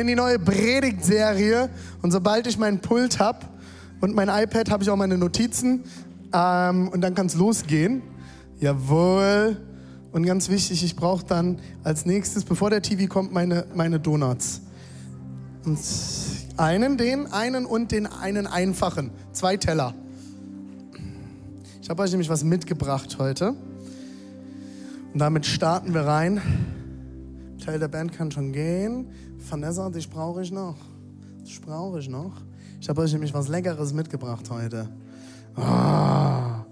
in die neue Predigtserie und sobald ich meinen Pult habe und mein iPad, habe ich auch meine Notizen ähm, und dann kann es losgehen. Jawohl. Und ganz wichtig, ich brauche dann als nächstes, bevor der TV kommt, meine, meine Donuts. Und einen, den, einen und den einen einfachen. Zwei Teller. Ich habe euch nämlich was mitgebracht heute. Und damit starten wir rein. Teil der Band kann schon gehen. Vanessa, dich brauche ich noch. Dich brauche ich noch. Ich habe euch nämlich was Leckeres mitgebracht heute. Ah.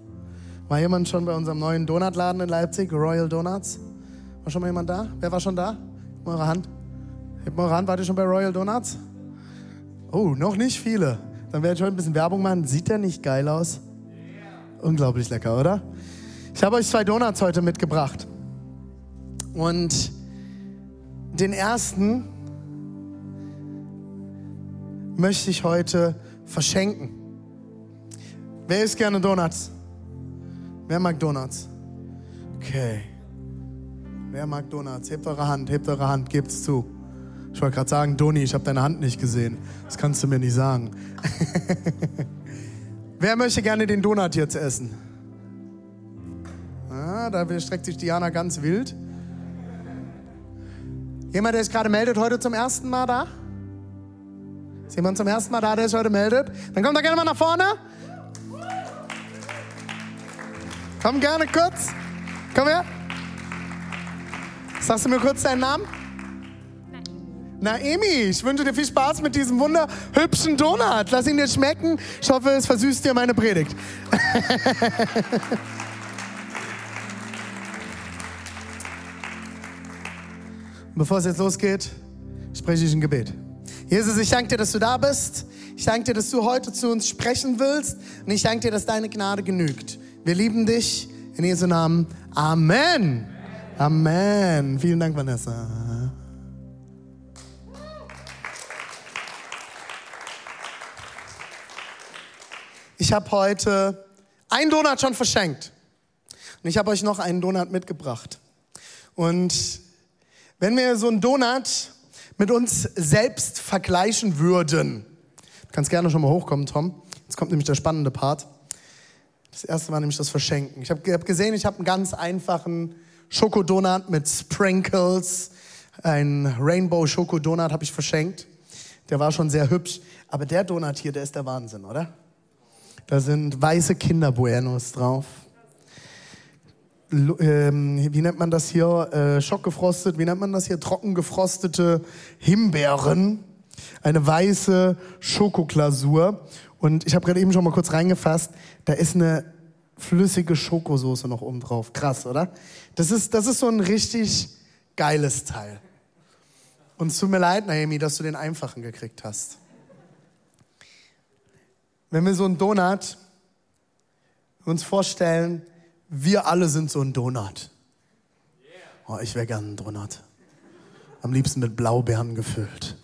War jemand schon bei unserem neuen Donutladen in Leipzig, Royal Donuts? War schon mal jemand da? Wer war schon da? Hebt mal eure Hand. Hebt mal eure Hand. Wart ihr schon bei Royal Donuts? Oh, noch nicht viele. Dann werde ich heute ein bisschen Werbung machen. Sieht der nicht geil aus? Unglaublich lecker, oder? Ich habe euch zwei Donuts heute mitgebracht. Und den ersten möchte ich heute verschenken. Wer isst gerne Donuts? Wer mag Donuts? Okay. Wer mag Donuts? Hebt eure Hand, hebt eure Hand, gebt's zu. Ich wollte gerade sagen, Doni, ich habe deine Hand nicht gesehen. Das kannst du mir nicht sagen. Wer möchte gerne den Donut jetzt essen? Ah, da streckt sich Diana ganz wild. Jemand, der sich gerade meldet, heute zum ersten Mal da? Ist jemand zum ersten Mal da, der sich heute meldet? Dann kommt da gerne mal nach vorne. Komm gerne kurz. Komm her. Sagst du mir kurz deinen Namen? Naemi, ich wünsche dir viel Spaß mit diesem wunderhübschen Donut. Lass ihn dir schmecken. Ich hoffe, es versüßt dir meine Predigt. Bevor es jetzt losgeht, spreche ich ein Gebet. Jesus, ich danke dir, dass du da bist. Ich danke dir, dass du heute zu uns sprechen willst. Und ich danke dir, dass deine Gnade genügt. Wir lieben dich. In Jesu Namen. Amen. Amen. Vielen Dank, Vanessa. Ich habe heute einen Donut schon verschenkt. Und ich habe euch noch einen Donut mitgebracht. Und wenn wir so einen Donut mit uns selbst vergleichen würden, du kannst gerne schon mal hochkommen, Tom. Jetzt kommt nämlich der spannende Part. Das erste war nämlich das Verschenken. Ich habe hab gesehen, ich habe einen ganz einfachen Schokodonut mit Sprinkles. Ein Rainbow Schokodonut habe ich verschenkt. Der war schon sehr hübsch. Aber der Donut hier, der ist der Wahnsinn, oder? Da sind weiße Kinderbuenos drauf. Ähm, wie nennt man das hier? Äh, schockgefrostet. Wie nennt man das hier? Trockengefrostete Himbeeren. Eine weiße Schokoglasur. Und ich habe gerade eben schon mal kurz reingefasst. Da ist eine flüssige Schokosoße noch oben drauf. Krass, oder? Das ist, das ist so ein richtig geiles Teil. Und es tut mir leid, Naomi, dass du den einfachen gekriegt hast. Wenn wir so einen Donut uns vorstellen, wir alle sind so ein Donut. Oh, ich wäre gern ein Donut. Am liebsten mit Blaubeeren gefüllt.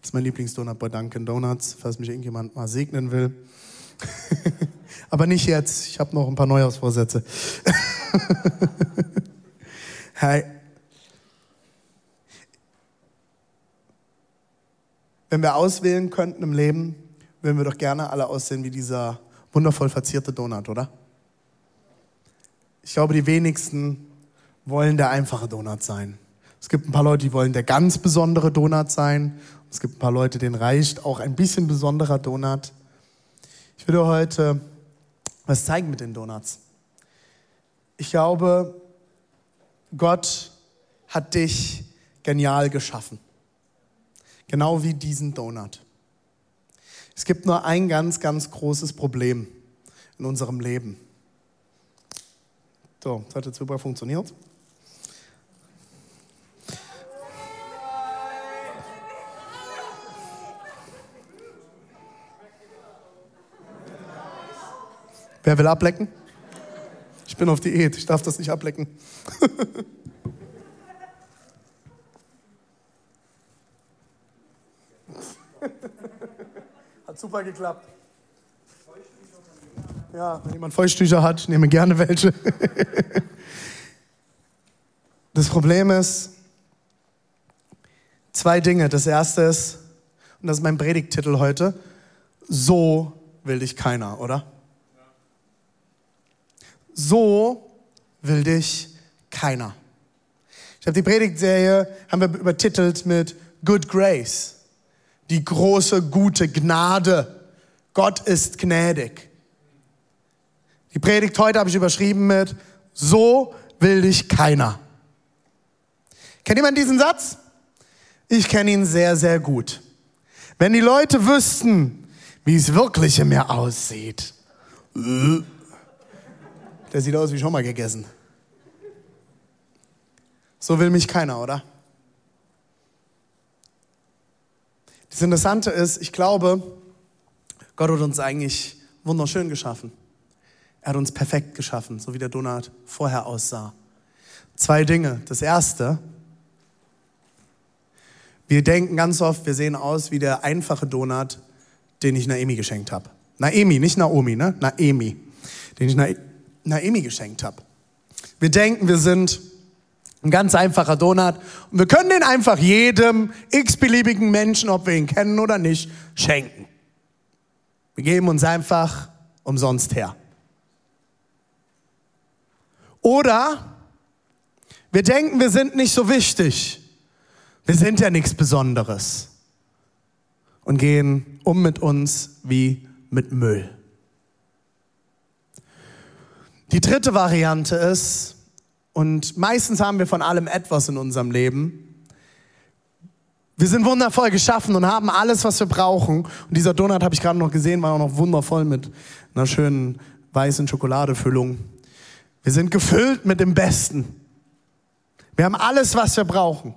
Das ist mein Lieblingsdonut bei Dunkin' Donuts, falls mich irgendjemand mal segnen will. Aber nicht jetzt, ich habe noch ein paar Neujahrsvorsätze. hey. Wenn wir auswählen könnten im Leben, würden wir doch gerne alle aussehen wie dieser wundervoll verzierte Donut, oder? Ich glaube, die wenigsten wollen der einfache Donut sein. Es gibt ein paar Leute, die wollen der ganz besondere Donut sein. Es gibt ein paar Leute, denen reicht auch ein bisschen besonderer Donut. Ich würde heute was zeigen mit den Donuts. Ich glaube, Gott hat dich genial geschaffen. Genau wie diesen Donut. Es gibt nur ein ganz, ganz großes Problem in unserem Leben. So, das hat jetzt super funktioniert. Wer will ablecken? Ich bin auf Diät, ich darf das nicht ablecken. Hat super geklappt. Ja, wenn jemand Feuchttücher hat, nehme gerne welche. Das Problem ist, zwei Dinge. Das erste ist, und das ist mein Predigttitel heute, so will dich keiner, oder? So will dich keiner. Ich habe die Predigtserie haben wir übertitelt mit Good Grace. Die große gute Gnade. Gott ist gnädig. Die Predigt heute habe ich überschrieben mit So will dich keiner. Kennt jemand diesen Satz? Ich kenne ihn sehr, sehr gut. Wenn die Leute wüssten, wie es wirklich in mir aussieht. Der sieht aus wie schon mal gegessen. So will mich keiner, oder? Das Interessante ist, ich glaube, Gott hat uns eigentlich wunderschön geschaffen. Er hat uns perfekt geschaffen, so wie der Donut vorher aussah. Zwei Dinge. Das erste, wir denken ganz oft, wir sehen aus wie der einfache Donut, den ich Naemi geschenkt habe. Naemi, nicht Naomi, ne? Naemi, den ich Na Naemi geschenkt habe. Wir denken, wir sind ein ganz einfacher Donut und wir können den einfach jedem x-beliebigen Menschen, ob wir ihn kennen oder nicht, schenken. Wir geben uns einfach umsonst her. Oder wir denken, wir sind nicht so wichtig. Wir sind ja nichts Besonderes und gehen um mit uns wie mit Müll. Die dritte Variante ist, und meistens haben wir von allem etwas in unserem Leben, wir sind wundervoll geschaffen und haben alles, was wir brauchen. Und dieser Donut habe ich gerade noch gesehen, war auch noch wundervoll mit einer schönen weißen Schokoladefüllung. Wir sind gefüllt mit dem Besten. Wir haben alles, was wir brauchen.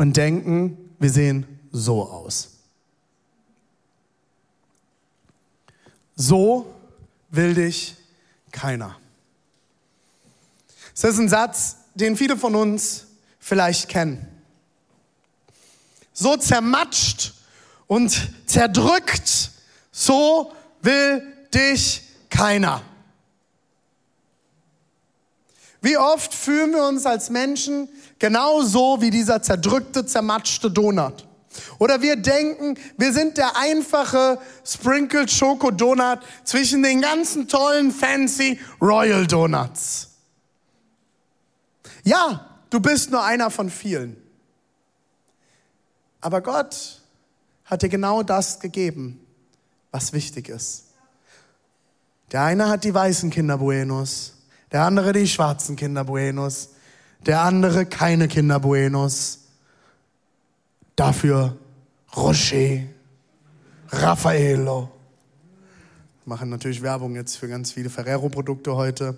und denken, wir sehen so aus. So will dich keiner. Das ist ein Satz, den viele von uns vielleicht kennen. So zermatscht und zerdrückt, so will dich keiner. Wie oft fühlen wir uns als Menschen genauso wie dieser zerdrückte, zermatschte Donut? Oder wir denken, wir sind der einfache Sprinkled Schoko Donut zwischen den ganzen tollen fancy Royal Donuts. Ja, du bist nur einer von vielen. Aber Gott hat dir genau das gegeben, was wichtig ist. Der eine hat die weißen Kinder Buenos, der andere die schwarzen Kinder Buenos, der andere keine Kinder Buenos. Dafür Rocher, Raffaello. Wir machen natürlich Werbung jetzt für ganz viele Ferrero-Produkte heute.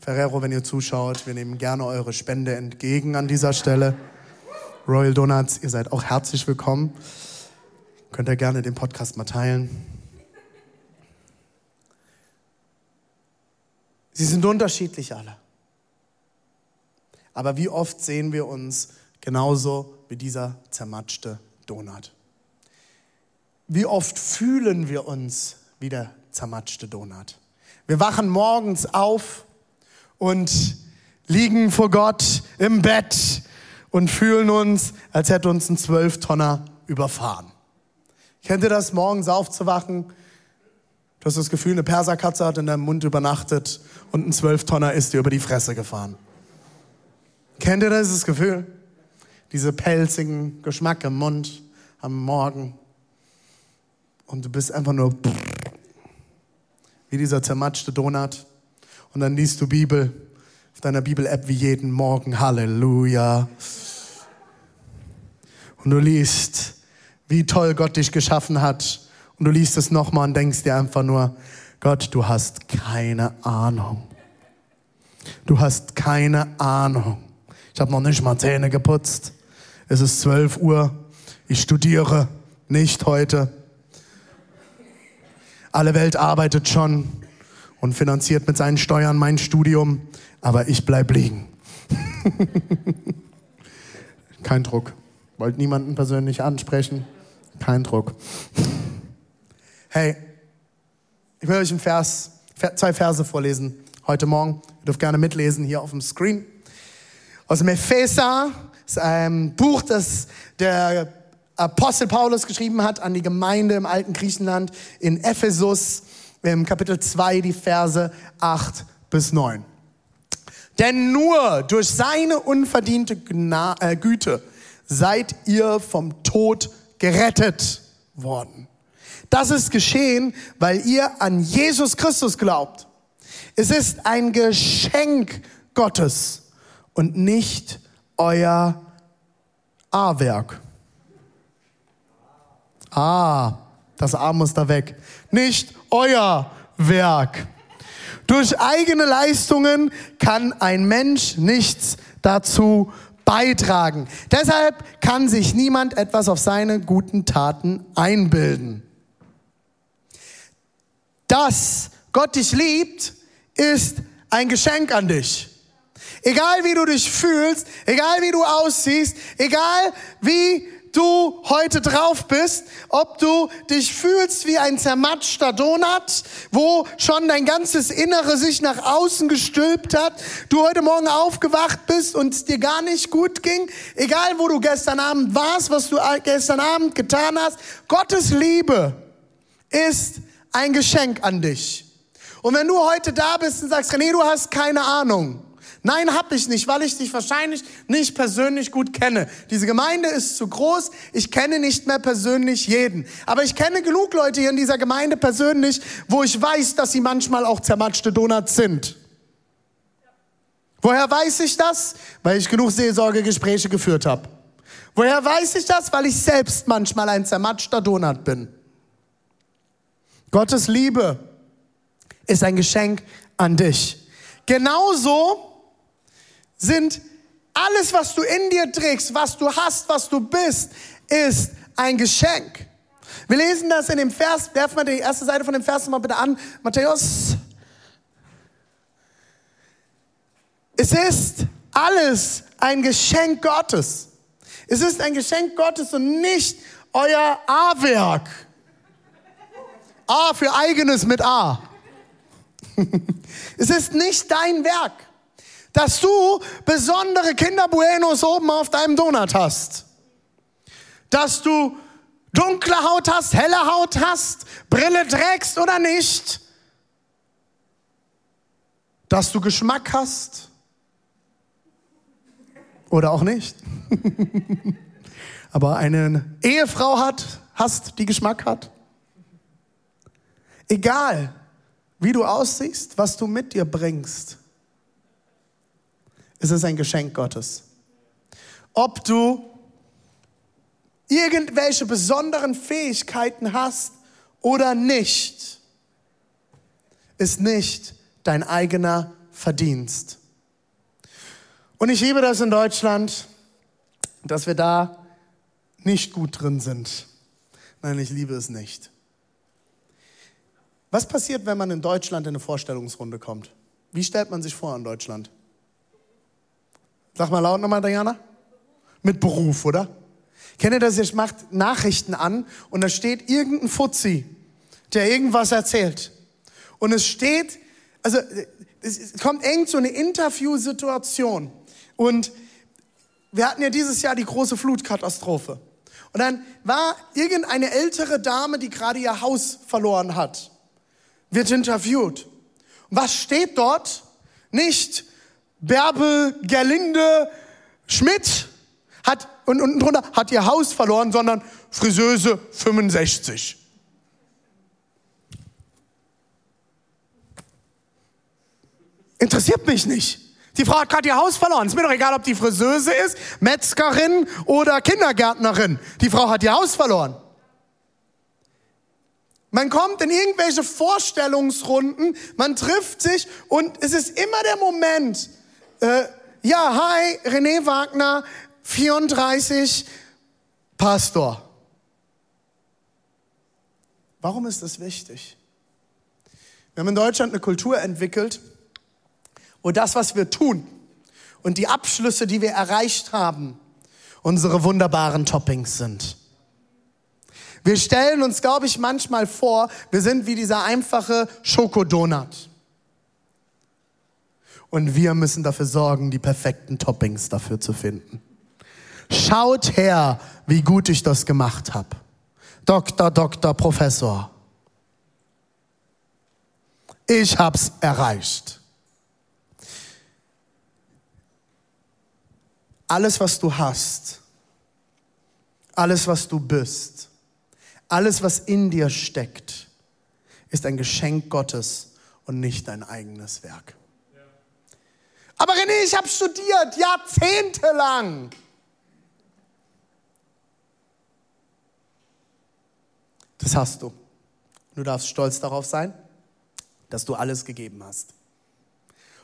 Ferrero, wenn ihr zuschaut, wir nehmen gerne eure Spende entgegen an dieser Stelle. Royal Donuts, ihr seid auch herzlich willkommen. Könnt ihr gerne den Podcast mal teilen. Sie sind unterschiedlich alle. Aber wie oft sehen wir uns genauso wie dieser zermatschte Donut? Wie oft fühlen wir uns wie der zermatschte Donut? Wir wachen morgens auf und liegen vor Gott im Bett und fühlen uns, als hätte uns ein Zwölftonner überfahren. Kennt ihr das, morgens aufzuwachen hast das Gefühl, eine Perserkatze hat in deinem Mund übernachtet und ein Zwölftonner ist dir über die Fresse gefahren. Kennt ihr dieses Gefühl? Diese pelzigen Geschmack im Mund am Morgen. Und du bist einfach nur wie dieser zermatschte Donut. Und dann liest du Bibel auf deiner Bibel-App wie jeden Morgen. Halleluja. Und du liest, wie toll Gott dich geschaffen hat und du liest es nochmal und denkst dir einfach nur, Gott, du hast keine Ahnung. Du hast keine Ahnung. Ich habe noch nicht mal Zähne geputzt. Es ist 12 Uhr. Ich studiere nicht heute. Alle Welt arbeitet schon und finanziert mit seinen Steuern mein Studium, aber ich bleib liegen. Kein Druck. Wollt niemanden persönlich ansprechen. Kein Druck. Hey, ich will euch einen Vers, zwei Verse vorlesen heute Morgen. Ihr dürft gerne mitlesen hier auf dem Screen. Aus dem Epheser, ist ein Buch, das der Apostel Paulus geschrieben hat an die Gemeinde im alten Griechenland in Ephesus, im Kapitel 2, die Verse 8 bis 9. Denn nur durch seine unverdiente Gna äh, Güte seid ihr vom Tod gerettet worden. Das ist geschehen, weil ihr an Jesus Christus glaubt. Es ist ein Geschenk Gottes und nicht euer A-Werk. Ah, das A muss da weg. Nicht euer Werk. Durch eigene Leistungen kann ein Mensch nichts dazu beitragen. Deshalb kann sich niemand etwas auf seine guten Taten einbilden. Dass Gott dich liebt, ist ein Geschenk an dich. Egal wie du dich fühlst, egal wie du aussiehst, egal wie du heute drauf bist, ob du dich fühlst wie ein zermatschter Donut, wo schon dein ganzes Innere sich nach außen gestülpt hat, du heute Morgen aufgewacht bist und es dir gar nicht gut ging, egal wo du gestern Abend warst, was du gestern Abend getan hast, Gottes Liebe ist ein Geschenk an dich. Und wenn du heute da bist und sagst, René, du hast keine Ahnung, Nein, hab ich nicht, weil ich dich wahrscheinlich nicht persönlich gut kenne. Diese Gemeinde ist zu groß. Ich kenne nicht mehr persönlich jeden. Aber ich kenne genug Leute hier in dieser Gemeinde persönlich, wo ich weiß, dass sie manchmal auch zermatschte Donuts sind. Woher weiß ich das? Weil ich genug Seelsorgegespräche geführt habe. Woher weiß ich das? Weil ich selbst manchmal ein zermatschter Donut bin. Gottes Liebe ist ein Geschenk an dich. Genauso sind alles, was du in dir trägst, was du hast, was du bist, ist ein Geschenk. Wir lesen das in dem Vers, werfen wir die erste Seite von dem Vers mal bitte an, Matthäus. Es ist alles ein Geschenk Gottes. Es ist ein Geschenk Gottes und nicht euer A-Werk. A für eigenes mit A. es ist nicht dein Werk dass du besondere Kinderbuenos oben auf deinem Donut hast. Dass du dunkle Haut hast, helle Haut hast, Brille trägst oder nicht. Dass du Geschmack hast oder auch nicht. Aber eine Ehefrau hat, hast, die Geschmack hat. Egal, wie du aussiehst, was du mit dir bringst. Es ist ein Geschenk Gottes. Ob du irgendwelche besonderen Fähigkeiten hast oder nicht, ist nicht dein eigener Verdienst. Und ich liebe das in Deutschland, dass wir da nicht gut drin sind. Nein, ich liebe es nicht. Was passiert, wenn man in Deutschland in eine Vorstellungsrunde kommt? Wie stellt man sich vor in Deutschland? Sag mal laut nochmal, Diana. Mit Beruf, oder? Kennt ihr das? Ihr macht Nachrichten an und da steht irgendein Fuzzi, der irgendwas erzählt. Und es steht, also es kommt irgend so eine Interviewsituation. Und wir hatten ja dieses Jahr die große Flutkatastrophe. Und dann war irgendeine ältere Dame, die gerade ihr Haus verloren hat, wird interviewt. Was steht dort? Nicht, Bärbel Gerlinde Schmidt hat, und unten drunter hat ihr Haus verloren, sondern Friseuse 65. Interessiert mich nicht. Die Frau hat gerade ihr Haus verloren. Ist mir doch egal, ob die Friseuse ist, Metzgerin oder Kindergärtnerin. Die Frau hat ihr Haus verloren. Man kommt in irgendwelche Vorstellungsrunden, man trifft sich und es ist immer der Moment, äh, ja, hi, René Wagner, 34, Pastor. Warum ist das wichtig? Wir haben in Deutschland eine Kultur entwickelt, wo das, was wir tun und die Abschlüsse, die wir erreicht haben, unsere wunderbaren Toppings sind. Wir stellen uns, glaube ich, manchmal vor, wir sind wie dieser einfache Schokodonut. Und wir müssen dafür sorgen, die perfekten Toppings dafür zu finden. Schaut her, wie gut ich das gemacht habe. Doktor, Doktor, Professor. Ich hab's erreicht. Alles, was du hast, alles, was du bist, alles, was in dir steckt, ist ein Geschenk Gottes und nicht dein eigenes Werk. Aber René, ich habe studiert, jahrzehntelang. Das hast du. Du darfst stolz darauf sein, dass du alles gegeben hast.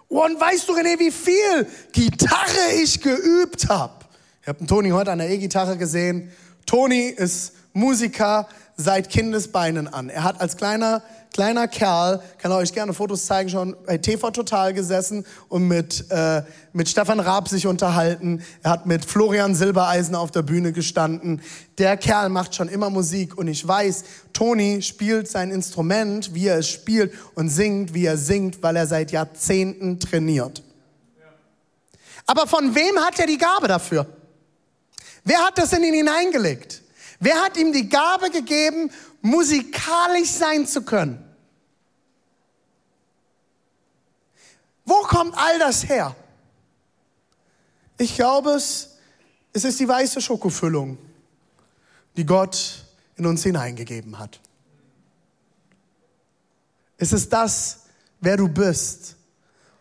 Und weißt du, René, wie viel Gitarre ich geübt habe? Ich habe Toni heute an der E-Gitarre gesehen. Toni ist Musiker seit Kindesbeinen an. Er hat als kleiner kleiner Kerl, kann euch gerne Fotos zeigen, schon bei TV Total gesessen und mit, äh, mit Stefan Raab sich unterhalten. Er hat mit Florian Silbereisen auf der Bühne gestanden. Der Kerl macht schon immer Musik und ich weiß, Toni spielt sein Instrument, wie er es spielt und singt, wie er singt, weil er seit Jahrzehnten trainiert. Aber von wem hat er die Gabe dafür? Wer hat das in ihn hineingelegt? Wer hat ihm die Gabe gegeben, musikalisch sein zu können? Wo kommt all das her? Ich glaube es, es ist die weiße Schokofüllung, die Gott in uns hineingegeben hat. Es ist das, wer du bist.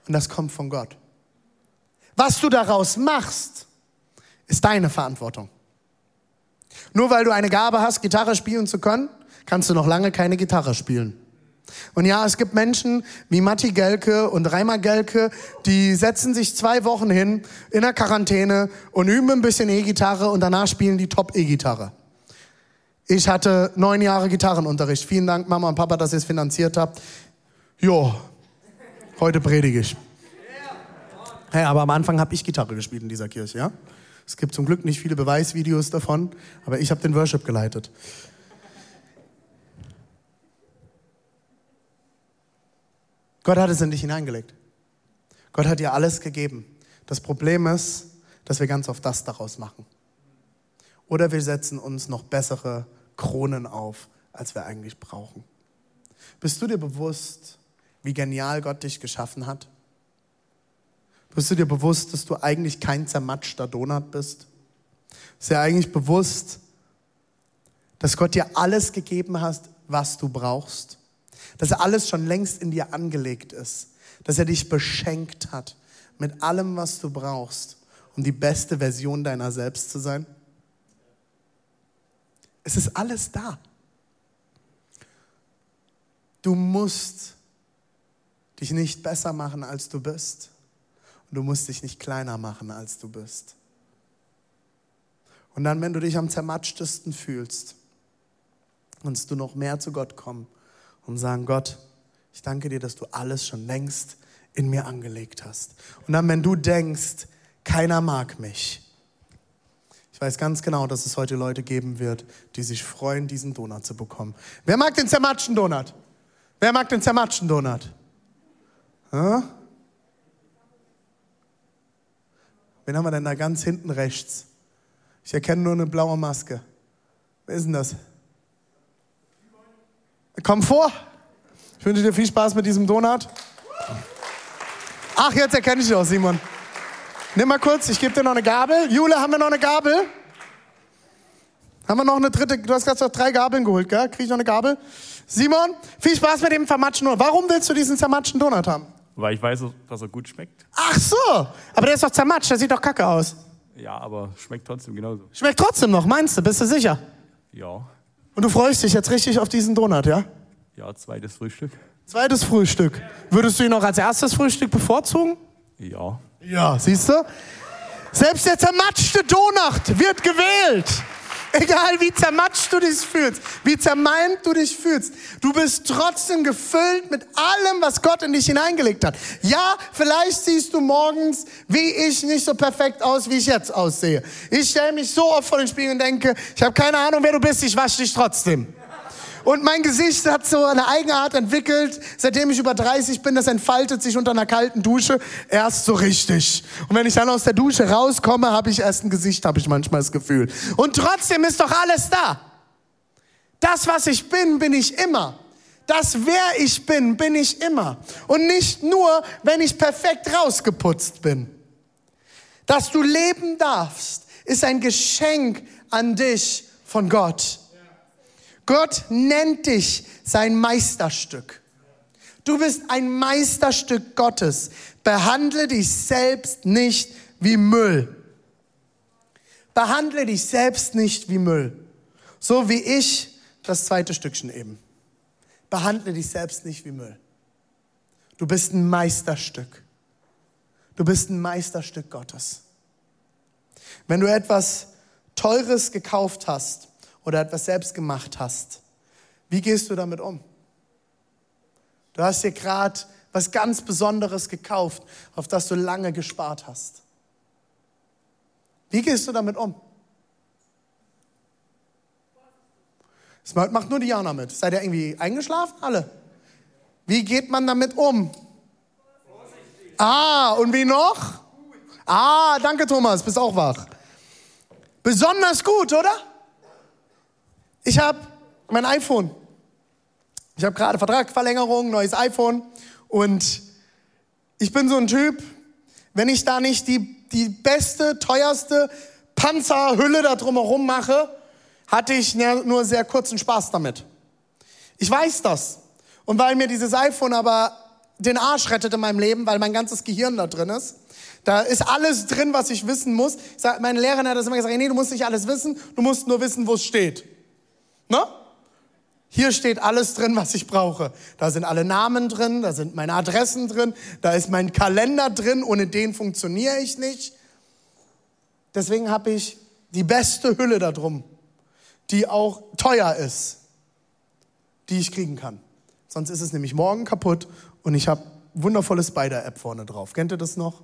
Und das kommt von Gott. Was du daraus machst, ist deine Verantwortung. Nur weil du eine Gabe hast, Gitarre spielen zu können, kannst du noch lange keine Gitarre spielen. Und ja, es gibt Menschen wie Matti Gelke und Reimer Gelke, die setzen sich zwei Wochen hin in der Quarantäne und üben ein bisschen E-Gitarre und danach spielen die Top-E-Gitarre. Ich hatte neun Jahre Gitarrenunterricht. Vielen Dank, Mama und Papa, dass ihr es finanziert habt. Jo, heute predige ich. Hey, aber am Anfang habe ich Gitarre gespielt in dieser Kirche, ja? Es gibt zum Glück nicht viele Beweisvideos davon, aber ich habe den Worship geleitet. Gott hat es in dich hineingelegt. Gott hat dir alles gegeben. Das Problem ist, dass wir ganz oft das daraus machen. Oder wir setzen uns noch bessere Kronen auf, als wir eigentlich brauchen. Bist du dir bewusst, wie genial Gott dich geschaffen hat? Bist du dir bewusst, dass du eigentlich kein zermatschter Donut bist? Ist dir eigentlich bewusst, dass Gott dir alles gegeben hat, was du brauchst? dass er alles schon längst in dir angelegt ist, dass er dich beschenkt hat mit allem, was du brauchst, um die beste Version deiner selbst zu sein? Es ist alles da. Du musst dich nicht besser machen, als du bist. Und du musst dich nicht kleiner machen, als du bist. Und dann, wenn du dich am zermatschtesten fühlst, kannst du noch mehr zu Gott kommen und sagen, Gott, ich danke dir, dass du alles schon längst in mir angelegt hast. Und dann, wenn du denkst, keiner mag mich, ich weiß ganz genau, dass es heute Leute geben wird, die sich freuen, diesen Donut zu bekommen. Wer mag den zermatschen Donut? Wer mag den zermatschen Donut? Hm? Wen haben wir denn da ganz hinten rechts? Ich erkenne nur eine blaue Maske. Wer ist denn das? Komm vor. Ich wünsche dir viel Spaß mit diesem Donut. Ach, jetzt erkenne ich dich auch, Simon. Nimm mal kurz, ich gebe dir noch eine Gabel. Jule, haben wir noch eine Gabel? Haben wir noch eine dritte? Du hast gerade noch drei Gabeln geholt, gell? Krieg ich noch eine Gabel? Simon, viel Spaß mit dem vermatschten Donut. Warum willst du diesen zermatschten Donut haben? Weil ich weiß, dass er gut schmeckt. Ach so, aber der ist doch zermatscht, der sieht doch kacke aus. Ja, aber schmeckt trotzdem genauso. Schmeckt trotzdem noch, meinst du? Bist du sicher? Ja. Und du freust dich jetzt richtig auf diesen Donut, ja? Ja, zweites Frühstück. Zweites Frühstück. Würdest du ihn noch als erstes Frühstück bevorzugen? Ja. Ja, siehst du? Selbst der zermatschte Donut wird gewählt. Egal wie zermatscht du dich fühlst, wie zermalmt du dich fühlst, du bist trotzdem gefüllt mit allem, was Gott in dich hineingelegt hat. Ja, vielleicht siehst du morgens, wie ich, nicht so perfekt aus, wie ich jetzt aussehe. Ich stelle mich so oft vor den Spiegel und denke, ich habe keine Ahnung, wer du bist, ich wasche dich trotzdem. Und mein Gesicht hat so eine Eigenart entwickelt, seitdem ich über 30 bin, das entfaltet sich unter einer kalten Dusche erst so richtig. Und wenn ich dann aus der Dusche rauskomme, habe ich erst ein Gesicht, habe ich manchmal das Gefühl. Und trotzdem ist doch alles da. Das, was ich bin, bin ich immer. Das, wer ich bin, bin ich immer. Und nicht nur, wenn ich perfekt rausgeputzt bin. Dass du leben darfst, ist ein Geschenk an dich von Gott. Gott nennt dich sein Meisterstück. Du bist ein Meisterstück Gottes. Behandle dich selbst nicht wie Müll. Behandle dich selbst nicht wie Müll. So wie ich das zweite Stückchen eben. Behandle dich selbst nicht wie Müll. Du bist ein Meisterstück. Du bist ein Meisterstück Gottes. Wenn du etwas Teures gekauft hast, oder etwas selbst gemacht hast. Wie gehst du damit um? Du hast dir gerade was ganz Besonderes gekauft, auf das du lange gespart hast. Wie gehst du damit um? Das macht nur Diana mit. Seid ihr irgendwie eingeschlafen? Alle. Wie geht man damit um? Ah, und wie noch? Ah, danke Thomas, bist auch wach. Besonders gut, oder? Ich habe mein iPhone. Ich habe gerade Vertragsverlängerung, neues iPhone. Und ich bin so ein Typ, wenn ich da nicht die, die beste, teuerste Panzerhülle da drumherum mache, hatte ich nur sehr kurzen Spaß damit. Ich weiß das. Und weil mir dieses iPhone aber den Arsch rettet in meinem Leben, weil mein ganzes Gehirn da drin ist, da ist alles drin, was ich wissen muss. Meine Lehrerin hat das immer gesagt, nee, du musst nicht alles wissen, du musst nur wissen, wo es steht. Ne? Hier steht alles drin, was ich brauche. Da sind alle Namen drin, da sind meine Adressen drin, da ist mein Kalender drin, ohne den funktioniere ich nicht. Deswegen habe ich die beste Hülle da drum, die auch teuer ist, die ich kriegen kann. Sonst ist es nämlich morgen kaputt und ich habe wundervolle Spider-App vorne drauf. Kennt ihr das noch?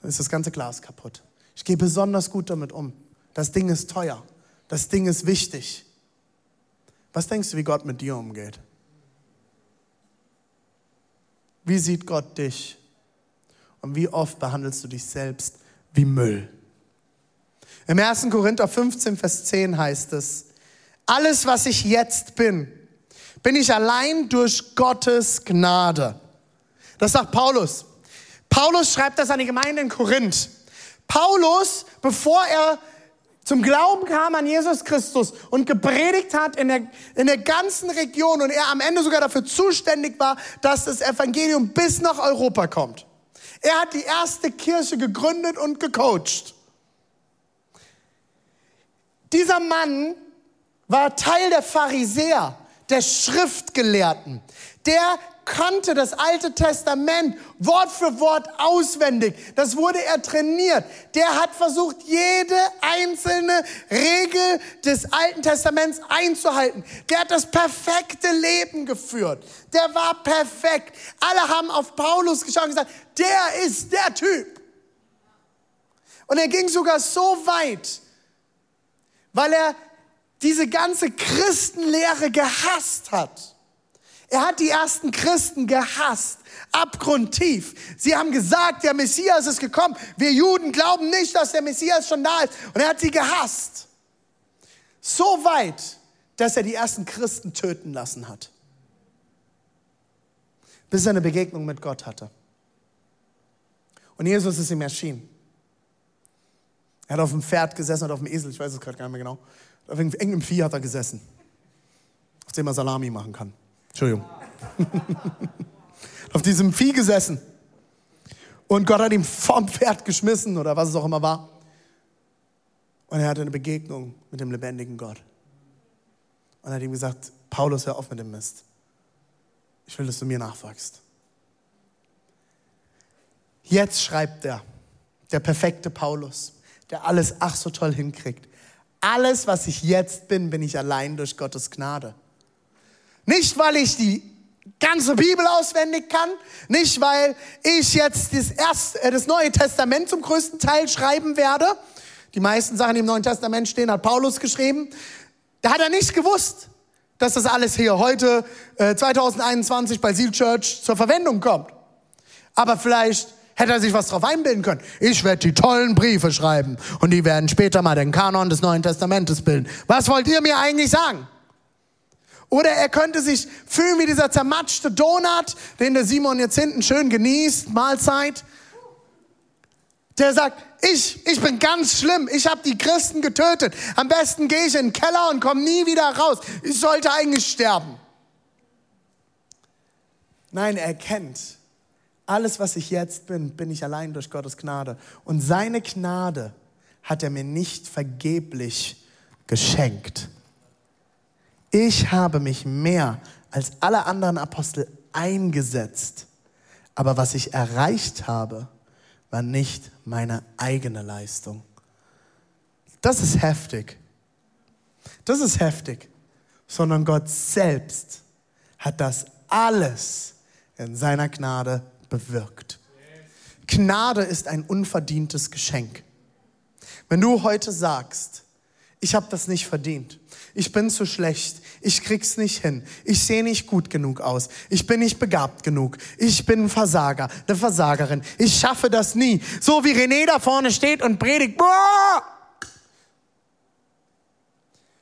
Dann ist das ganze Glas kaputt. Ich gehe besonders gut damit um. Das Ding ist teuer. Das Ding ist wichtig. Was denkst du, wie Gott mit dir umgeht? Wie sieht Gott dich? Und wie oft behandelst du dich selbst wie Müll? Im 1. Korinther 15, Vers 10 heißt es, alles, was ich jetzt bin, bin ich allein durch Gottes Gnade. Das sagt Paulus. Paulus schreibt das an die Gemeinde in Korinth. Paulus, bevor er zum Glauben kam an Jesus Christus und gepredigt hat in der, in der ganzen Region und er am Ende sogar dafür zuständig war, dass das Evangelium bis nach Europa kommt. Er hat die erste Kirche gegründet und gecoacht. Dieser Mann war Teil der Pharisäer, der Schriftgelehrten. Der kannte das Alte Testament Wort für Wort auswendig. Das wurde er trainiert. Der hat versucht, jede einzelne Regel des Alten Testaments einzuhalten. Der hat das perfekte Leben geführt. Der war perfekt. Alle haben auf Paulus geschaut und gesagt, der ist der Typ. Und er ging sogar so weit, weil er diese ganze Christenlehre gehasst hat er hat die ersten Christen gehasst, abgrundtief. Sie haben gesagt, der Messias ist gekommen. Wir Juden glauben nicht, dass der Messias schon da ist. Und er hat sie gehasst. So weit, dass er die ersten Christen töten lassen hat. Bis er eine Begegnung mit Gott hatte. Und Jesus ist ihm erschienen. Er hat auf dem Pferd gesessen oder auf dem Esel, ich weiß es gerade gar nicht mehr genau. Auf irgendeinem Vieh hat er gesessen, auf dem er Salami machen kann. Entschuldigung. auf diesem Vieh gesessen. Und Gott hat ihn vom Pferd geschmissen oder was es auch immer war. Und er hatte eine Begegnung mit dem lebendigen Gott. Und er hat ihm gesagt, Paulus, hör auf mit dem Mist. Ich will, dass du mir nachfolgst. Jetzt schreibt er, der perfekte Paulus, der alles ach so toll hinkriegt. Alles, was ich jetzt bin, bin ich allein durch Gottes Gnade. Nicht, weil ich die ganze Bibel auswendig kann, nicht, weil ich jetzt das, erste, äh, das Neue Testament zum größten Teil schreiben werde. Die meisten Sachen, die im Neuen Testament stehen, hat Paulus geschrieben. Da hat er nicht gewusst, dass das alles hier heute, äh, 2021 bei Seal Church zur Verwendung kommt. Aber vielleicht hätte er sich was drauf einbilden können. Ich werde die tollen Briefe schreiben und die werden später mal den Kanon des Neuen Testamentes bilden. Was wollt ihr mir eigentlich sagen? Oder er könnte sich fühlen wie dieser zermatschte Donut, den der Simon jetzt hinten schön genießt, Mahlzeit. Der sagt, ich, ich bin ganz schlimm, ich habe die Christen getötet. Am besten gehe ich in den Keller und komme nie wieder raus. Ich sollte eigentlich sterben. Nein, er kennt, alles, was ich jetzt bin, bin ich allein durch Gottes Gnade. Und seine Gnade hat er mir nicht vergeblich geschenkt. Ich habe mich mehr als alle anderen Apostel eingesetzt. Aber was ich erreicht habe, war nicht meine eigene Leistung. Das ist heftig. Das ist heftig. Sondern Gott selbst hat das alles in seiner Gnade bewirkt. Gnade ist ein unverdientes Geschenk. Wenn du heute sagst, ich habe das nicht verdient, ich bin zu schlecht, ich krieg's nicht hin, ich sehe nicht gut genug aus, ich bin nicht begabt genug, ich bin ein Versager, eine Versagerin, ich schaffe das nie. So wie René da vorne steht und predigt, boah!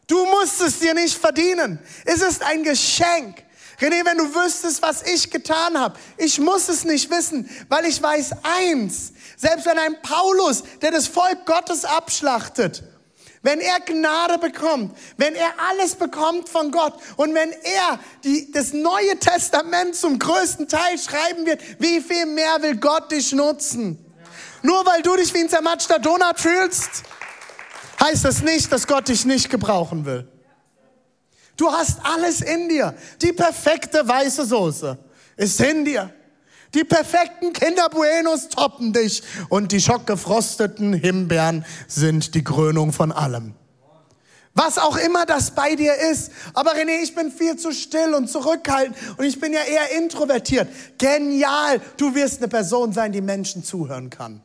Du musst es dir nicht verdienen. Es ist ein Geschenk. René, wenn du wüsstest, was ich getan habe, ich muss es nicht wissen, weil ich weiß eins, selbst wenn ein Paulus, der das Volk Gottes abschlachtet, wenn er Gnade bekommt, wenn er alles bekommt von Gott und wenn er die, das Neue Testament zum größten Teil schreiben wird, wie viel mehr will Gott dich nutzen? Nur weil du dich wie ein zermatschter Donut fühlst, heißt das nicht, dass Gott dich nicht gebrauchen will. Du hast alles in dir. Die perfekte weiße Soße ist in dir. Die perfekten Kinderbuenos toppen dich und die schockgefrosteten Himbeeren sind die Krönung von allem. Was auch immer das bei dir ist. Aber René, ich bin viel zu still und zurückhaltend und ich bin ja eher introvertiert. Genial. Du wirst eine Person sein, die Menschen zuhören kann.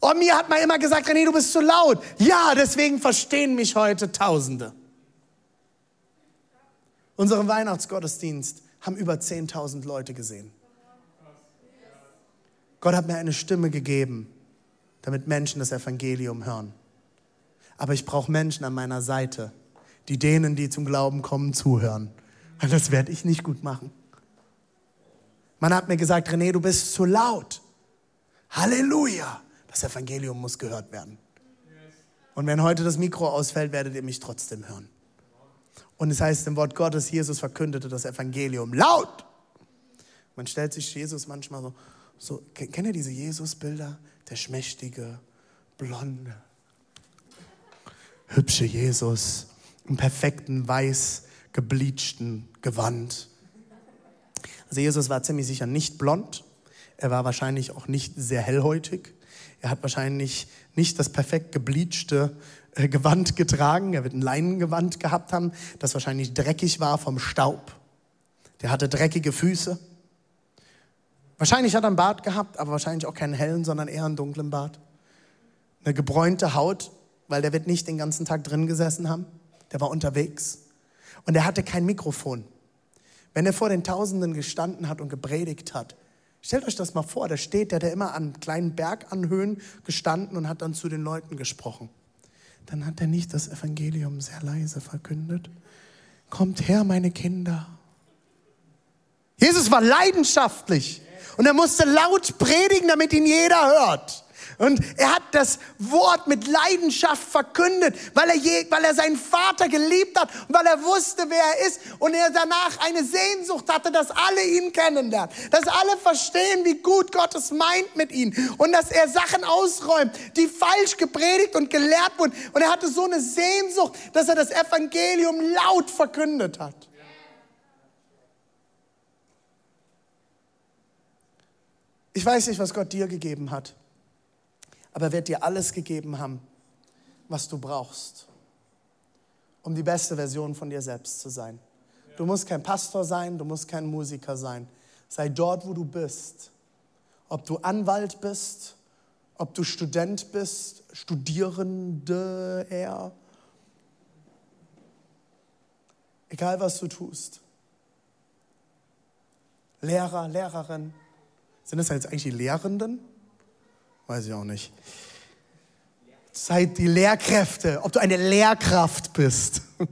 Und mir hat man immer gesagt, René, du bist zu laut. Ja, deswegen verstehen mich heute Tausende. Unseren Weihnachtsgottesdienst haben über 10.000 Leute gesehen. Gott hat mir eine Stimme gegeben, damit Menschen das Evangelium hören. Aber ich brauche Menschen an meiner Seite, die denen, die zum Glauben kommen, zuhören. Weil das werde ich nicht gut machen. Man hat mir gesagt, René, du bist zu laut. Halleluja. Das Evangelium muss gehört werden. Und wenn heute das Mikro ausfällt, werdet ihr mich trotzdem hören. Und es heißt im Wort Gottes, Jesus verkündete das Evangelium laut. Man stellt sich Jesus manchmal so, so kennt ihr diese Jesus-Bilder? Der schmächtige, blonde, hübsche Jesus im perfekten, weiß gebleachten Gewand. Also Jesus war ziemlich sicher nicht blond. Er war wahrscheinlich auch nicht sehr hellhäutig. Er hat wahrscheinlich nicht das perfekt gebleachte äh, Gewand getragen. Er wird ein Leinengewand gehabt haben, das wahrscheinlich dreckig war vom Staub. Der hatte dreckige Füße. Wahrscheinlich hat er einen Bart gehabt, aber wahrscheinlich auch keinen hellen, sondern eher einen dunklen Bart. Eine gebräunte Haut, weil der wird nicht den ganzen Tag drin gesessen haben. Der war unterwegs. Und er hatte kein Mikrofon. Wenn er vor den Tausenden gestanden hat und gepredigt hat, stellt euch das mal vor, da steht der, der immer an kleinen Berganhöhen gestanden und hat dann zu den Leuten gesprochen dann hat er nicht das Evangelium sehr leise verkündet. Kommt her, meine Kinder. Jesus war leidenschaftlich und er musste laut predigen, damit ihn jeder hört. Und er hat das Wort mit Leidenschaft verkündet, weil er, je, weil er seinen Vater geliebt hat und weil er wusste, wer er ist und er danach eine Sehnsucht hatte, dass alle ihn kennenlernen, dass alle verstehen, wie gut Gott es meint mit ihnen und dass er Sachen ausräumt, die falsch gepredigt und gelehrt wurden. Und er hatte so eine Sehnsucht, dass er das Evangelium laut verkündet hat. Ich weiß nicht, was Gott dir gegeben hat. Aber er wird dir alles gegeben haben, was du brauchst, um die beste Version von dir selbst zu sein. Du musst kein Pastor sein, du musst kein Musiker sein. Sei dort, wo du bist. Ob du Anwalt bist, ob du Student bist, Studierende, eher. Egal, was du tust. Lehrer, Lehrerin. Sind das jetzt eigentlich die Lehrenden? Weiß ich auch nicht. Seid die Lehrkräfte, ob du eine Lehrkraft bist.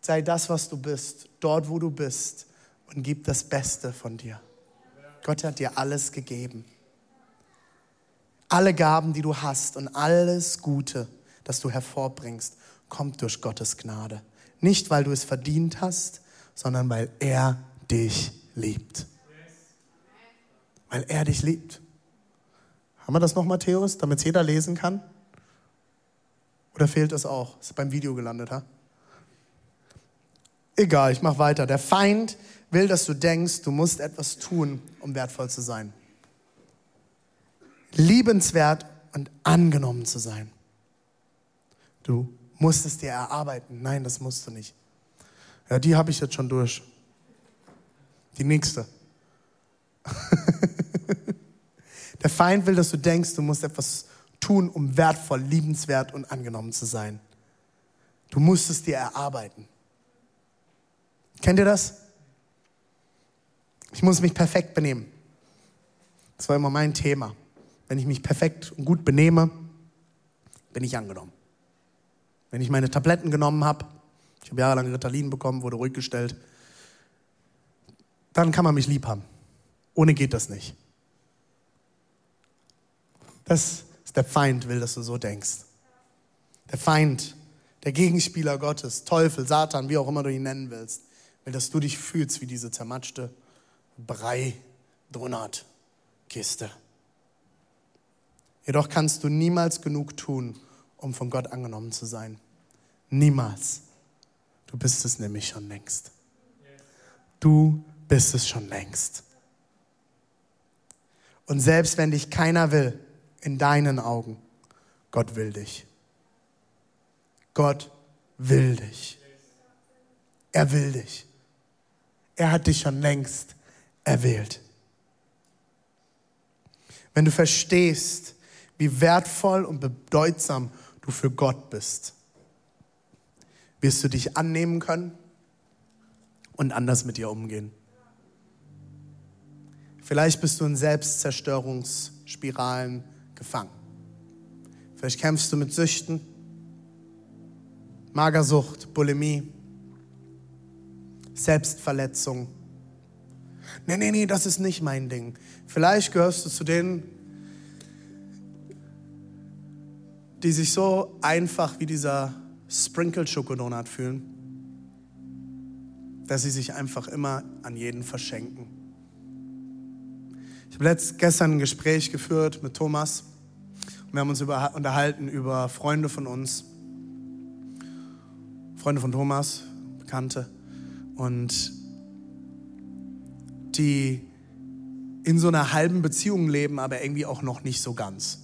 Sei das, was du bist, dort, wo du bist und gib das Beste von dir. Gott hat dir alles gegeben. Alle Gaben, die du hast und alles Gute, das du hervorbringst, kommt durch Gottes Gnade. Nicht, weil du es verdient hast, sondern weil er dich liebt. Weil er dich liebt. Haben wir das noch, Matthäus, damit es jeder lesen kann? Oder fehlt es auch? Ist beim Video gelandet, ha? Egal, ich mach weiter. Der Feind will, dass du denkst, du musst etwas tun, um wertvoll zu sein. Liebenswert und angenommen zu sein. Du musst es dir erarbeiten. Nein, das musst du nicht. Ja, die habe ich jetzt schon durch. Die nächste. Der Feind will, dass du denkst, du musst etwas tun, um wertvoll, liebenswert und angenommen zu sein. Du musst es dir erarbeiten. Kennt ihr das? Ich muss mich perfekt benehmen. Das war immer mein Thema. Wenn ich mich perfekt und gut benehme, bin ich angenommen. Wenn ich meine Tabletten genommen habe, ich habe jahrelang Ritalin bekommen, wurde ruhig gestellt, dann kann man mich lieb haben. Ohne geht das nicht. Das ist der Feind, will, dass du so denkst. Der Feind, der Gegenspieler Gottes, Teufel, Satan, wie auch immer du ihn nennen willst, will, dass du dich fühlst wie diese zermatschte Brei, Donut, Kiste. Jedoch kannst du niemals genug tun, um von Gott angenommen zu sein. Niemals. Du bist es nämlich schon längst. Du bist es schon längst. Und selbst wenn dich keiner will, in deinen Augen, Gott will dich. Gott will dich. Er will dich. Er hat dich schon längst erwählt. Wenn du verstehst, wie wertvoll und bedeutsam du für Gott bist, wirst du dich annehmen können und anders mit dir umgehen. Vielleicht bist du in Selbstzerstörungsspiralen gefangen. Vielleicht kämpfst du mit Süchten, Magersucht, Bulimie, Selbstverletzung. Nee, nee, nee, das ist nicht mein Ding. Vielleicht gehörst du zu denen, die sich so einfach wie dieser Sprinkled Schokodonut fühlen, dass sie sich einfach immer an jeden verschenken. Ich habe gestern ein Gespräch geführt mit Thomas wir haben uns über, unterhalten über Freunde von uns, Freunde von Thomas, Bekannte und die in so einer halben Beziehung leben, aber irgendwie auch noch nicht so ganz.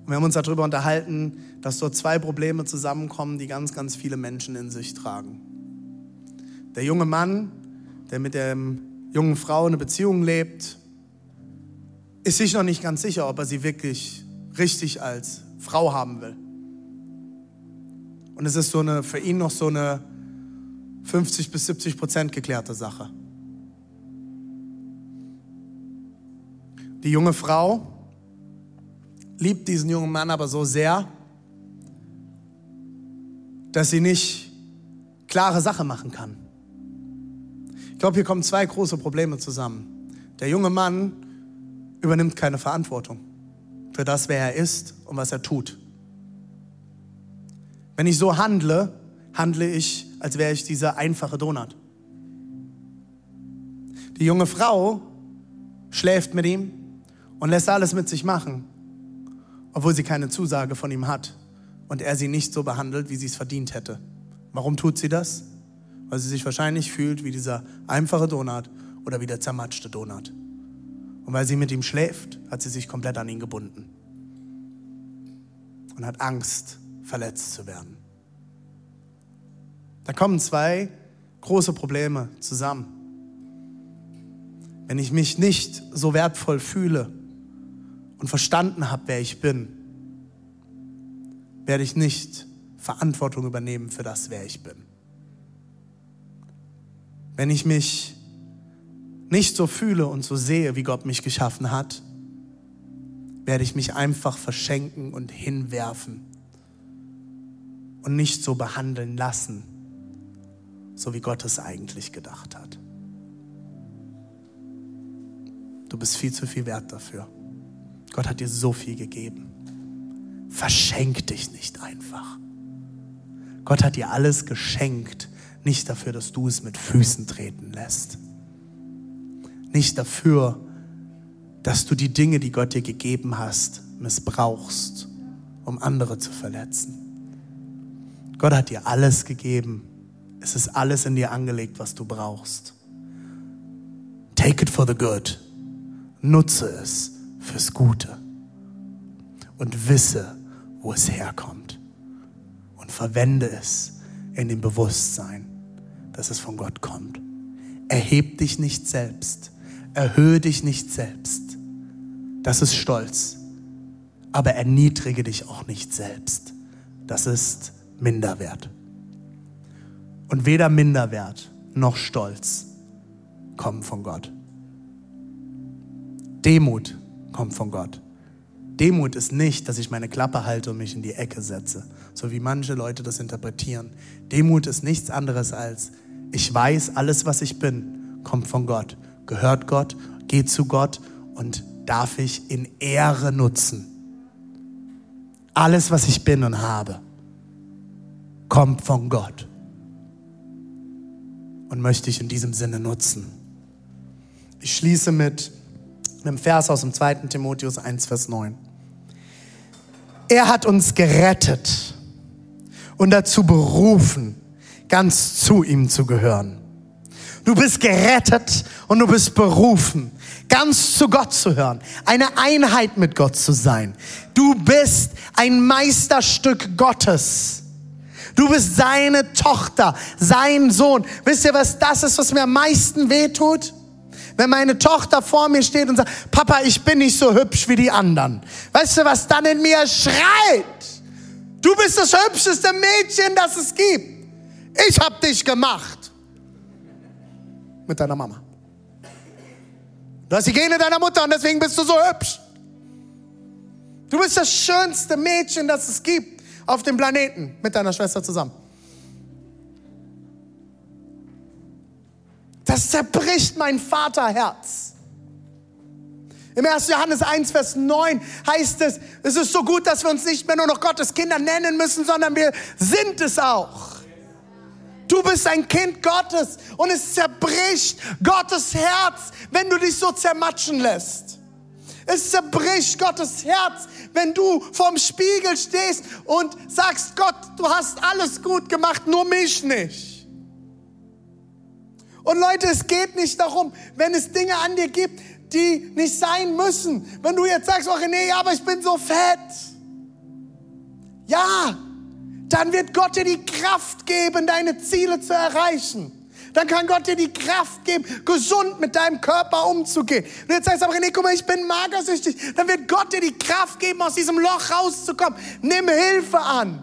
Und wir haben uns darüber unterhalten, dass dort zwei Probleme zusammenkommen, die ganz, ganz viele Menschen in sich tragen. Der junge Mann, der mit der jungen Frau eine Beziehung lebt, ist sich noch nicht ganz sicher, ob er sie wirklich richtig als Frau haben will. Und es ist so eine, für ihn noch so eine 50 bis 70 Prozent geklärte Sache. Die junge Frau liebt diesen jungen Mann aber so sehr, dass sie nicht klare Sache machen kann. Ich glaube, hier kommen zwei große Probleme zusammen. Der junge Mann übernimmt keine Verantwortung für das, wer er ist und was er tut. Wenn ich so handle, handle ich, als wäre ich dieser einfache Donut. Die junge Frau schläft mit ihm und lässt alles mit sich machen, obwohl sie keine Zusage von ihm hat und er sie nicht so behandelt, wie sie es verdient hätte. Warum tut sie das? Weil sie sich wahrscheinlich fühlt wie dieser einfache Donut oder wie der zermatschte Donut. Und weil sie mit ihm schläft, hat sie sich komplett an ihn gebunden. Und hat Angst, verletzt zu werden. Da kommen zwei große Probleme zusammen. Wenn ich mich nicht so wertvoll fühle und verstanden habe, wer ich bin, werde ich nicht Verantwortung übernehmen für das, wer ich bin. Wenn ich mich nicht so fühle und so sehe, wie Gott mich geschaffen hat, werde ich mich einfach verschenken und hinwerfen und nicht so behandeln lassen, so wie Gott es eigentlich gedacht hat. Du bist viel zu viel wert dafür. Gott hat dir so viel gegeben. Verschenk dich nicht einfach. Gott hat dir alles geschenkt, nicht dafür, dass du es mit Füßen treten lässt. Nicht dafür, dass du die Dinge, die Gott dir gegeben hast, missbrauchst, um andere zu verletzen. Gott hat dir alles gegeben. Es ist alles in dir angelegt, was du brauchst. Take it for the good. Nutze es fürs Gute. Und wisse, wo es herkommt. Und verwende es in dem Bewusstsein, dass es von Gott kommt. Erheb dich nicht selbst. Erhöhe dich nicht selbst. Das ist Stolz. Aber erniedrige dich auch nicht selbst. Das ist Minderwert. Und weder Minderwert noch Stolz kommen von Gott. Demut kommt von Gott. Demut ist nicht, dass ich meine Klappe halte und mich in die Ecke setze, so wie manche Leute das interpretieren. Demut ist nichts anderes als, ich weiß, alles, was ich bin, kommt von Gott, gehört Gott, geht zu Gott und darf ich in Ehre nutzen. Alles, was ich bin und habe, kommt von Gott und möchte ich in diesem Sinne nutzen. Ich schließe mit einem Vers aus dem 2. Timotheus 1, Vers 9. Er hat uns gerettet und dazu berufen, ganz zu ihm zu gehören. Du bist gerettet und du bist berufen, ganz zu Gott zu hören, eine Einheit mit Gott zu sein. Du bist ein Meisterstück Gottes. Du bist seine Tochter, sein Sohn. Wisst ihr, was das ist, was mir am meisten wehtut? wenn meine Tochter vor mir steht und sagt, Papa, ich bin nicht so hübsch wie die anderen. Weißt du, was dann in mir schreit? Du bist das hübscheste Mädchen, das es gibt. Ich hab dich gemacht. Mit deiner Mama. Du hast die Gene deiner Mutter und deswegen bist du so hübsch. Du bist das schönste Mädchen, das es gibt auf dem Planeten mit deiner Schwester zusammen. Das zerbricht mein Vaterherz. Im 1. Johannes 1, Vers 9 heißt es, es ist so gut, dass wir uns nicht mehr nur noch Gottes Kinder nennen müssen, sondern wir sind es auch. Du bist ein Kind Gottes und es zerbricht Gottes Herz, wenn du dich so zermatschen lässt. Es zerbricht Gottes Herz, wenn du vorm Spiegel stehst und sagst, Gott, du hast alles gut gemacht, nur mich nicht. Und Leute, es geht nicht darum, wenn es Dinge an dir gibt, die nicht sein müssen. Wenn du jetzt sagst, oh ja, aber ich bin so fett. Ja, dann wird Gott dir die Kraft geben, deine Ziele zu erreichen. Dann kann Gott dir die Kraft geben, gesund mit deinem Körper umzugehen. Und jetzt sagst du, aber René, guck mal, ich bin magersüchtig. Dann wird Gott dir die Kraft geben, aus diesem Loch rauszukommen. Nimm Hilfe an.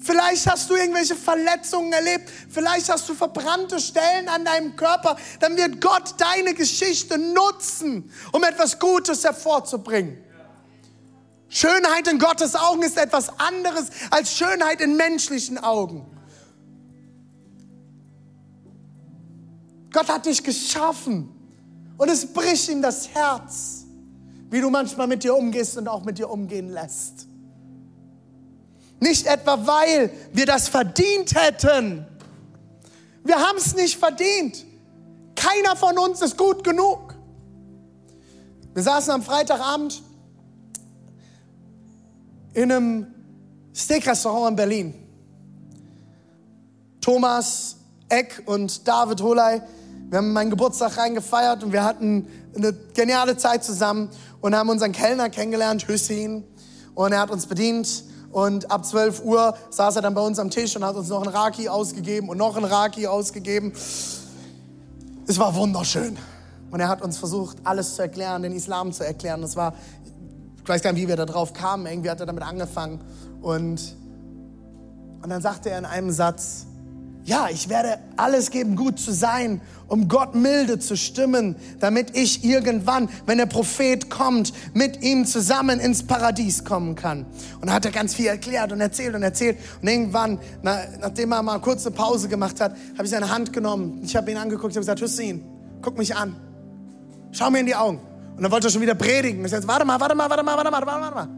Vielleicht hast du irgendwelche Verletzungen erlebt. Vielleicht hast du verbrannte Stellen an deinem Körper. Dann wird Gott deine Geschichte nutzen, um etwas Gutes hervorzubringen. Schönheit in Gottes Augen ist etwas anderes als Schönheit in menschlichen Augen. Gott hat dich geschaffen und es bricht ihm das Herz, wie du manchmal mit dir umgehst und auch mit dir umgehen lässt. Nicht etwa, weil wir das verdient hätten. Wir haben es nicht verdient. Keiner von uns ist gut genug. Wir saßen am Freitagabend in einem Steakrestaurant in Berlin. Thomas Eck und David Holey, Wir haben meinen Geburtstag reingefeiert und wir hatten eine geniale Zeit zusammen und haben unseren Kellner kennengelernt, Hüssein. Und er hat uns bedient. Und ab 12 Uhr saß er dann bei uns am Tisch und hat uns noch einen Raki ausgegeben und noch einen Raki ausgegeben. Es war wunderschön. Und er hat uns versucht, alles zu erklären, den Islam zu erklären. Das war, ich weiß gar nicht, wie wir da drauf kamen. Irgendwie hat er damit angefangen. Und, und dann sagte er in einem Satz, ja, ich werde alles geben, gut zu sein, um Gott milde zu stimmen, damit ich irgendwann, wenn der Prophet kommt, mit ihm zusammen ins Paradies kommen kann. Und da hat er ganz viel erklärt und erzählt und erzählt. Und irgendwann, na, nachdem er mal kurze Pause gemacht hat, habe ich seine Hand genommen. Ich habe ihn angeguckt, ich habe gesagt, Hussein, guck mich an. Schau mir in die Augen. Und dann wollte er schon wieder predigen. Ich sagte, warte mal, warte mal, warte mal, warte mal, warte mal.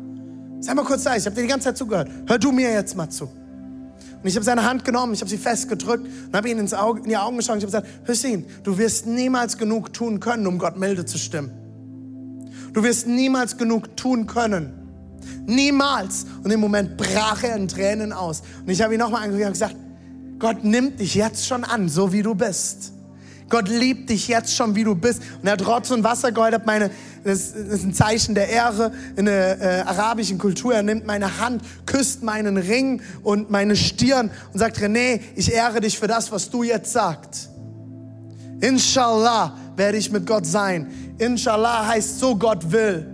Sei mal kurz da, ich habe dir die ganze Zeit zugehört. Hör du mir jetzt mal zu. Und ich habe seine Hand genommen, ich habe sie festgedrückt und habe ihn ins Auge, in die Augen geschaut und ich habe gesagt, Hüssein, du wirst niemals genug tun können, um Gott milde zu stimmen. Du wirst niemals genug tun können. Niemals. Und im Moment brach er in Tränen aus. Und ich habe ihn nochmal angeguckt und gesagt, Gott nimmt dich jetzt schon an, so wie du bist. Gott liebt dich jetzt schon, wie du bist. Und er hat Rotz und Wasser geheult, meine, das ist ein Zeichen der Ehre in der äh, arabischen Kultur. Er nimmt meine Hand, küsst meinen Ring und meine Stirn und sagt, René, ich ehre dich für das, was du jetzt sagst. Inshallah werde ich mit Gott sein. Inshallah heißt so Gott will.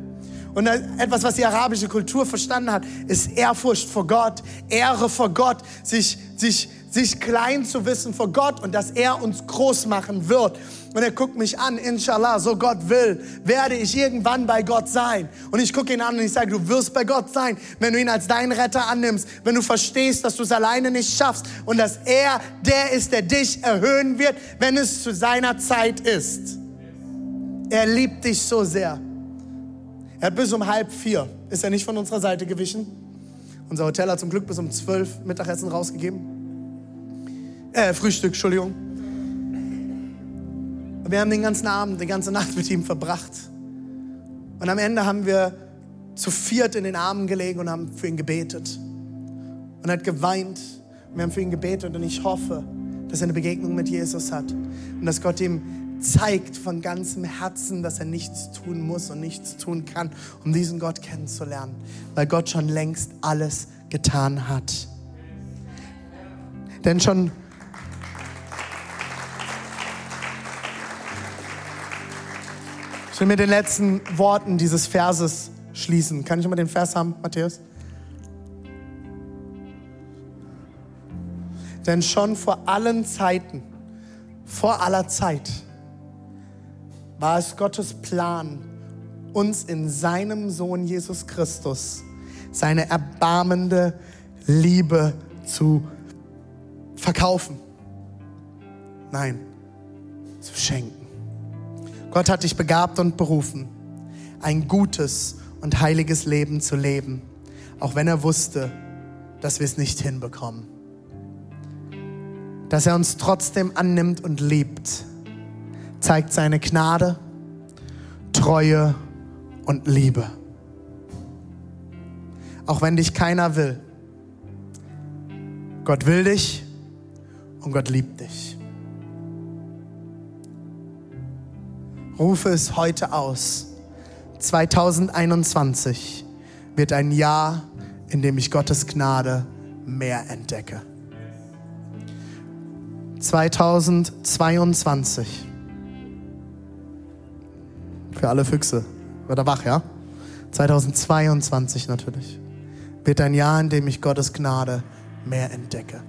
Und etwas, was die arabische Kultur verstanden hat, ist Ehrfurcht vor Gott, Ehre vor Gott, sich, sich sich klein zu wissen vor Gott und dass er uns groß machen wird. Und er guckt mich an, inshallah, so Gott will, werde ich irgendwann bei Gott sein. Und ich gucke ihn an und ich sage, du wirst bei Gott sein, wenn du ihn als deinen Retter annimmst, wenn du verstehst, dass du es alleine nicht schaffst und dass er der ist, der dich erhöhen wird, wenn es zu seiner Zeit ist. Er liebt dich so sehr. Er hat bis um halb vier, ist er nicht von unserer Seite gewichen. Unser Hotel hat zum Glück bis um zwölf Mittagessen rausgegeben. Äh, Frühstück, Entschuldigung. Wir haben den ganzen Abend, die ganze Nacht mit ihm verbracht. Und am Ende haben wir zu viert in den Armen gelegen und haben für ihn gebetet. Und er hat geweint. Wir haben für ihn gebetet und ich hoffe, dass er eine Begegnung mit Jesus hat. Und dass Gott ihm zeigt von ganzem Herzen, dass er nichts tun muss und nichts tun kann, um diesen Gott kennenzulernen. Weil Gott schon längst alles getan hat. Denn schon Will mit den letzten Worten dieses Verses schließen. Kann ich mal den Vers haben, Matthäus? Denn schon vor allen Zeiten, vor aller Zeit, war es Gottes Plan, uns in seinem Sohn Jesus Christus seine erbarmende Liebe zu verkaufen. Nein, zu schenken. Gott hat dich begabt und berufen, ein gutes und heiliges Leben zu leben, auch wenn er wusste, dass wir es nicht hinbekommen. Dass er uns trotzdem annimmt und liebt, zeigt seine Gnade, Treue und Liebe. Auch wenn dich keiner will. Gott will dich und Gott liebt dich. Rufe es heute aus. 2021 wird ein Jahr, in dem ich Gottes Gnade mehr entdecke. 2022. Für alle Füchse. Wird er wach, ja? 2022 natürlich. Wird ein Jahr, in dem ich Gottes Gnade mehr entdecke.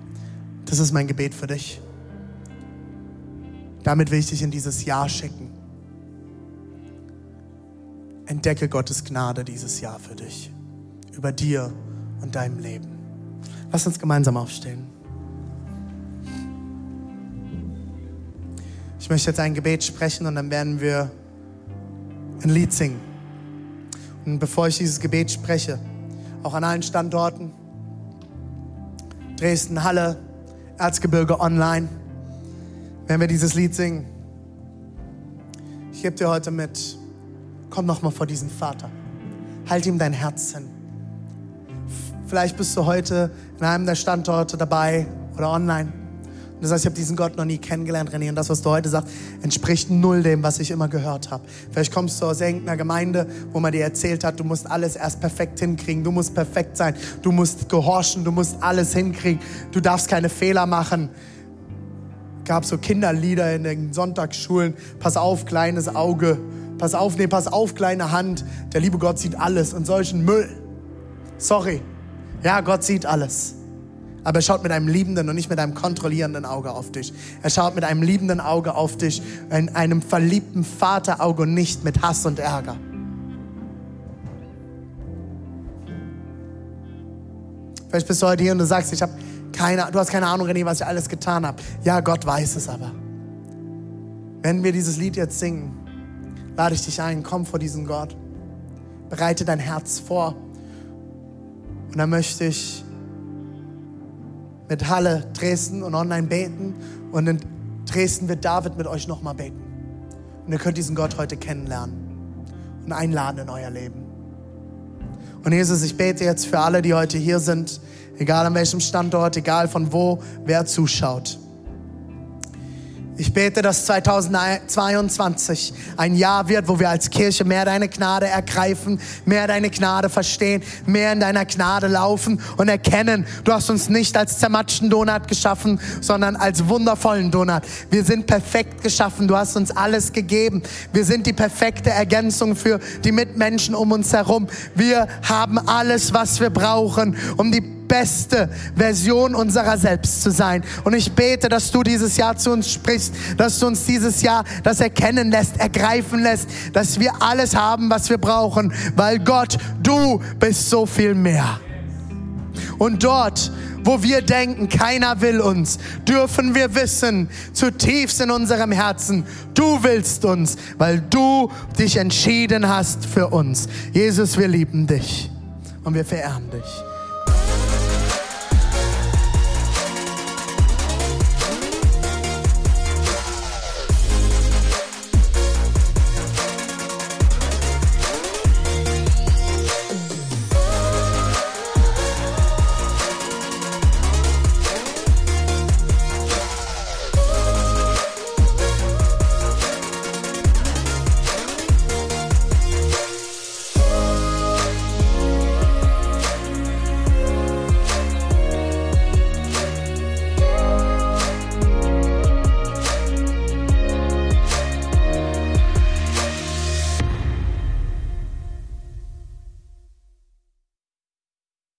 Das ist mein Gebet für dich. Damit will ich dich in dieses Jahr schicken. Entdecke Gottes Gnade dieses Jahr für dich, über dir und deinem Leben. Lass uns gemeinsam aufstehen. Ich möchte jetzt ein Gebet sprechen und dann werden wir ein Lied singen. Und bevor ich dieses Gebet spreche, auch an allen Standorten, Dresden, Halle, Erzgebirge online, werden wir dieses Lied singen. Ich gebe dir heute mit, Komm noch mal vor diesen Vater. Halt ihm dein Herz hin. Vielleicht bist du heute in einem der Standorte dabei oder online. Und du sagst, ich habe diesen Gott noch nie kennengelernt, René. Und das, was du heute sagst, entspricht null dem, was ich immer gehört habe. Vielleicht kommst du aus irgendeiner Gemeinde, wo man dir erzählt hat, du musst alles erst perfekt hinkriegen. Du musst perfekt sein. Du musst gehorchen. Du musst alles hinkriegen. Du darfst keine Fehler machen. Gab so Kinderlieder in den Sonntagsschulen. Pass auf, kleines Auge. Pass auf, nee, pass auf, kleine Hand. Der liebe Gott sieht alles und solchen Müll. Sorry. Ja, Gott sieht alles. Aber er schaut mit einem liebenden und nicht mit einem kontrollierenden Auge auf dich. Er schaut mit einem liebenden Auge auf dich, in einem verliebten Vaterauge und nicht mit Hass und Ärger. Vielleicht bist du heute hier und du sagst, ich habe keine, du hast keine Ahnung, René, was ich alles getan habe. Ja, Gott weiß es aber. Wenn wir dieses Lied jetzt singen, lade ich dich ein, komm vor diesen Gott. Bereite dein Herz vor. Und dann möchte ich mit Halle, Dresden und online beten. Und in Dresden wird David mit euch nochmal beten. Und ihr könnt diesen Gott heute kennenlernen und einladen in euer Leben. Und Jesus, ich bete jetzt für alle, die heute hier sind, egal an welchem Standort, egal von wo, wer zuschaut. Ich bete, dass 2022 ein Jahr wird, wo wir als Kirche mehr deine Gnade ergreifen, mehr deine Gnade verstehen, mehr in deiner Gnade laufen und erkennen, du hast uns nicht als zermatschten Donut geschaffen, sondern als wundervollen Donut. Wir sind perfekt geschaffen, du hast uns alles gegeben. Wir sind die perfekte Ergänzung für die Mitmenschen um uns herum. Wir haben alles, was wir brauchen, um die beste Version unserer selbst zu sein. Und ich bete, dass du dieses Jahr zu uns sprichst, dass du uns dieses Jahr das erkennen lässt, ergreifen lässt, dass wir alles haben, was wir brauchen, weil Gott, du bist so viel mehr. Und dort, wo wir denken, keiner will uns, dürfen wir wissen, zutiefst in unserem Herzen, du willst uns, weil du dich entschieden hast für uns. Jesus, wir lieben dich und wir verehren dich.